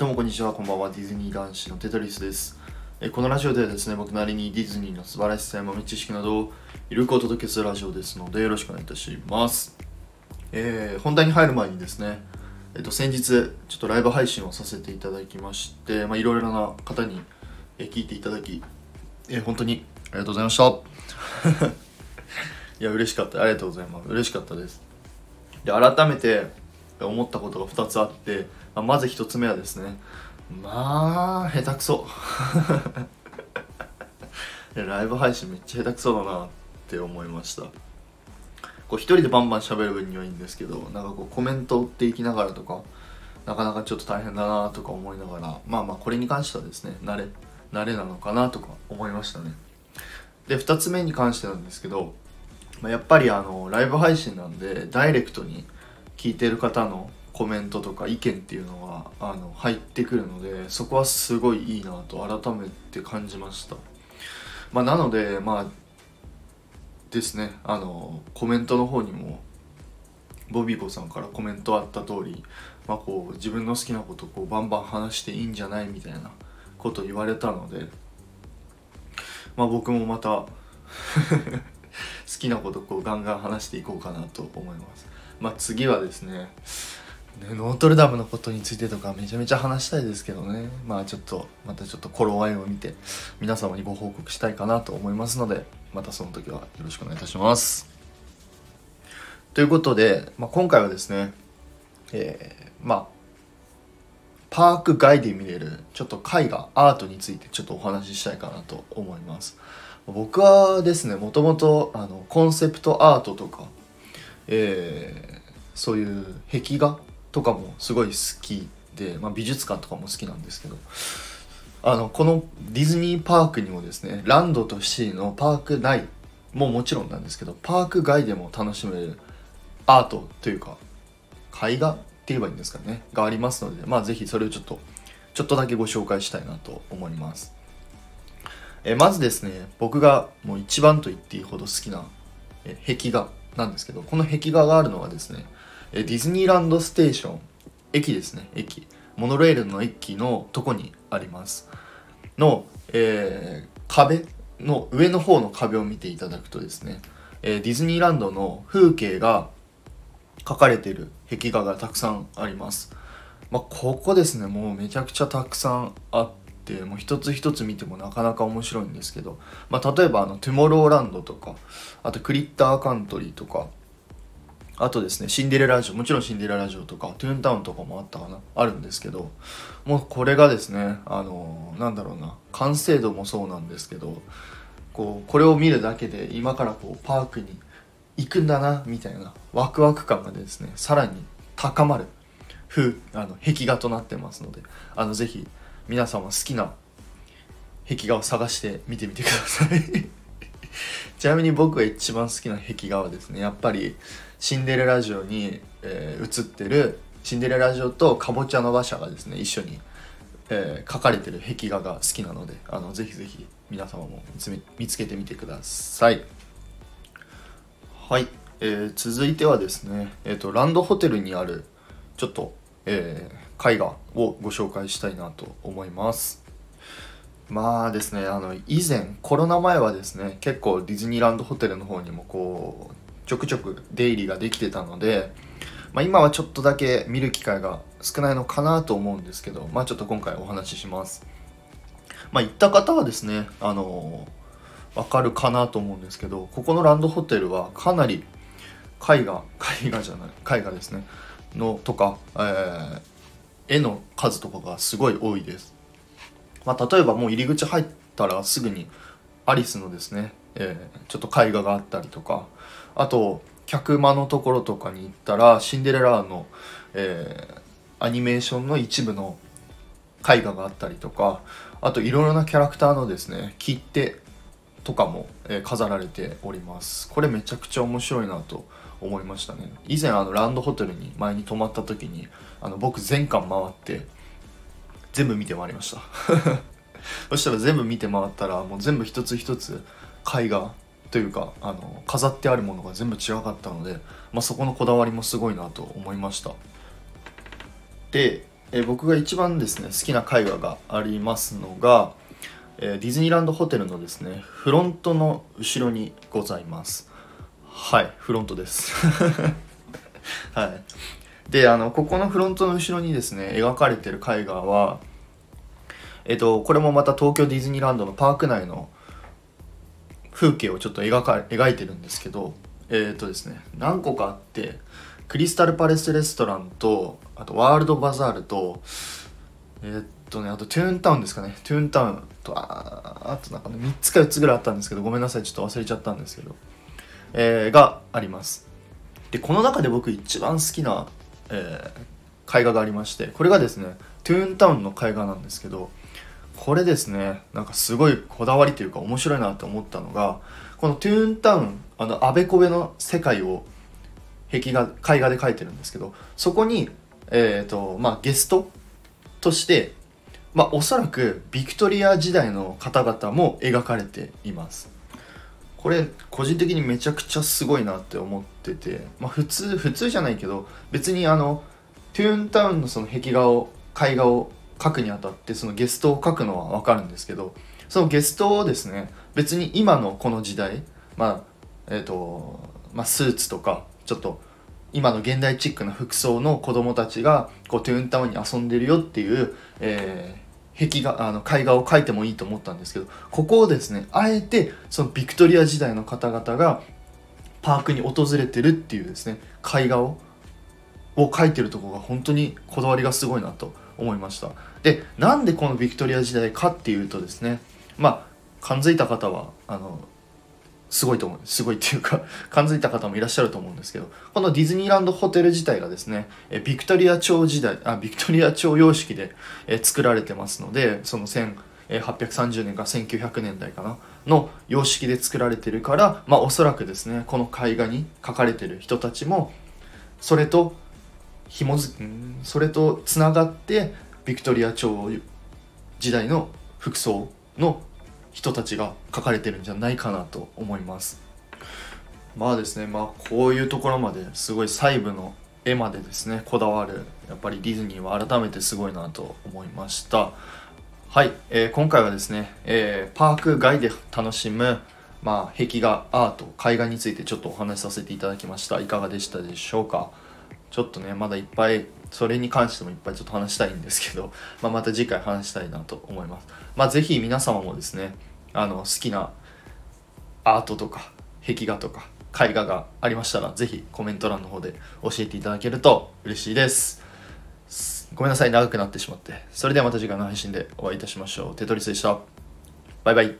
どうもこんにちは、こんばんは。ディズニー男子のテトリスです。えこのラジオではですね、僕なりにディズニーの素晴らしさや豆知識などをゆるくお届けするラジオですので、よろしくお願いいたします。えー本題に入る前にですね、えっと先日、ちょっとライブ配信をさせていただきまして、まあ、いろいろな方に、え聞いていただき、え本当にありがとうございました。いや、嬉しかった。ありがとうございます。嬉しかったです。で、改めて思ったことが2つあって、まあまず1つ目はですね、まあ、下手くそ。ライブ配信めっちゃ下手くそだなって思いました。こう一人でバンバン喋る分にはいいんですけど、なんかこうコメントっていきながらとか、なかなかちょっと大変だなとか思いながら、まあまあこれに関してはですね、慣れ、慣れなのかなとか思いましたね。で、2つ目に関してなんですけど、まあ、やっぱりあのライブ配信なんでダイレクトに聞いてる方のコメントとか意見っていうのがあの入ってくるのでそこはすごいいいなと改めて感じました、まあ、なのでまあですねあのコメントの方にもボビーコさんからコメントあった通り、まあ、こう自分の好きなことをこうバンバン話していいんじゃないみたいなこと言われたので、まあ、僕もまた 好きなことこうガンガン話していこうかなと思います。まあ次はですね、ねノートルダムのことについてとかめちゃめちゃ話したいですけどね、まあちょっとまたちょっと頃合いを見て皆様にご報告したいかなと思いますので、またその時はよろしくお願いいたします。ということで、まあ、今回はですね、えーまあパーク外で見れるちょっと絵画アートについてちょっとお話ししたいかなと思います。僕はですねもともとあのコンセプトアートとか、えーそういう壁画とかもすごい好きで、まあ、美術館とかも好きなんですけどあのこのディズニーパークにもですねランドとシーのパーク内ももちろんなんですけどパーク外でも楽しめるアートというか絵画って言えばいいんですかねがありますのでまあぜひそれをちょっとちょっとだけご紹介したいなと思います。えまずですね僕がもう一番と言っていいほど好きな、え壁画なんですけどこの壁画があるのはですねディズニーランドステーション駅ですね駅。モノレールの駅のとこにあります。の、えー壁の上の方の壁を見ていただくとですね、えーディズニーランドの風景が描かれている壁画がたくさんあります。まあ、ここですねもうめちゃくちゃたくさんあってもう一つ一つ見てもなかなか面白いんですけど、まあ、例えばあのトゥモローランドとかあとクリッターカントリーとかあとですねシンデレラ城もちろんシンデレラ城とかトゥーンタウンとかもあったかなあるんですけどもうこれがですねあのなんだろうな完成度もそうなんですけどこうこれを見るだけで今からこうパークに行くんだなみたいなワクワク感がですねさらに高まる風あの壁画となってますのであのぜひ皆様好きな壁画を探して見てみてください。ちなみに僕が一番好きな壁画はですねやっぱりシンデレラ城に、えー写ってるシンデレラ城とかぼちゃの馬車がですね一緒に、えー描かれてる壁画が好きなのであのぜひぜひ皆様も見つめ見つけてみてください。はい、えー続いてはですね、えー、とランドホテルにあるちょっと、えー絵画をご紹介したいなと思います。まあですねあの以前コロナ前はですね結構ディズニーランドホテルの方にもこうちょくちょく出入りができてたので、まあ、今はちょっとだけ見る機会が少ないのかなと思うんですけどまあちょっと今回お話しします。まあ行った方はですねあのわかるかなと思うんですけどここのランドホテルはかなり絵画絵画じゃない絵画ですねのとか、えー絵の数とかがすごい多いです、まあ、例えばもう入り口入ったらすぐにアリスのですね、えーちょっと絵画があったりとかあと客間のところとかに行ったらシンデレラの、えーアニメーションの一部の絵画があったりとかあといろいろなキャラクターのですね切手とかも、え飾られております。これめちゃくちゃ面白いなと思いましたね。以前あのランドホテルに前に泊まった時にあの僕全館回って全部見て回りました。そしたら全部見て回ったらもう全部一つ一つ絵画というかあの飾ってあるものが全部違かったので、まあ、そこのこだわりもすごいなと思いました。でえ僕が一番ですね好きな絵画がありますのが、えディズニーランドホテルのですねフロントの後ろにございます。はいフロントです。はい。であのここのフロントの後ろにですね描かれてる絵画はえっとこれもまた東京ディズニーランドのパーク内の風景をちょっと描か描いてるんですけどえっとですね何個かあってクリスタルパレスレストランとあとワールドバザールとえっとねあとトゥーンタウンですかね。トゥーンタウンとああとなんかね3つか4つぐらいあったんですけどごめんなさいちょっと忘れちゃったんですけど、えーがあります。でこの中で僕一番好きな、えー絵画がありましてこれがですねトゥーンタウンの絵画なんですけどこれですねなんかすごいこだわりというか面白いなと思ったのがこのトゥーンタウンあのあべこべの世界を壁画絵画で描いてるんですけどそこに、えーとまあ、ゲストとして、まあ、おそらくビクトリア時代の方々も描かれています。これ個人的にめちゃくちゃすごいなって思ってて、まあ、普通普通じゃないけど別にあのトゥーンタウンのその壁画を絵画を描くにあたってそのゲストを描くのは分かるんですけどそのゲストをですね別に今のこの時代まあえっ、とまあスーツとかちょっと今の現代チックな服装の子供たちがこうトゥーンタウンに遊んでるよっていう、えー壁画あの絵画を描いてもいいと思ったんですけどここをですねあえてそのビクトリア時代の方々がパークに訪れてるっていうですね絵画をを描いてるとこが本当にこだわりがすごいなと思いました。でなんでこのビクトリア時代かっていうとですねまあ感づいた方はあのすごいと思うす。ごいっていうか 感づいた方もいらっしゃると思うんですけどこのディズニーランドホテル自体がですねえビクトリア朝時代あビクトリア朝様式でえ作られてますのでその1830年から1900年代かなの様式で作られてるからまあおそらくですねこの絵画に描かれてる人たちもそれと紐づんそれとつながってビクトリア朝時代の服装の人たちが描かれてるんじゃないかなと思います。まあですねまあこういうところまですごい細部の絵までですねこだわるやっぱりディズニーは改めてすごいなと思いました。はい、えー今回はですね、えーパーク外で楽しむまあ壁画アート絵画についてちょっとお話しさせていただきました。いかがでしたでしょうか？ちょっとねまだいっぱいそれに関してもいっぱいちょっと話したいんですけど、まあ、また次回話したいなと思います。まあぜひ皆様もですねあの好きなアートとか壁画とか絵画がありましたらぜひコメント欄の方で教えていただけると嬉しいです。ごめんなさい長くなってしまって。それではまた次回の配信でお会いいたしましょう。テトリスでした。バイバイ。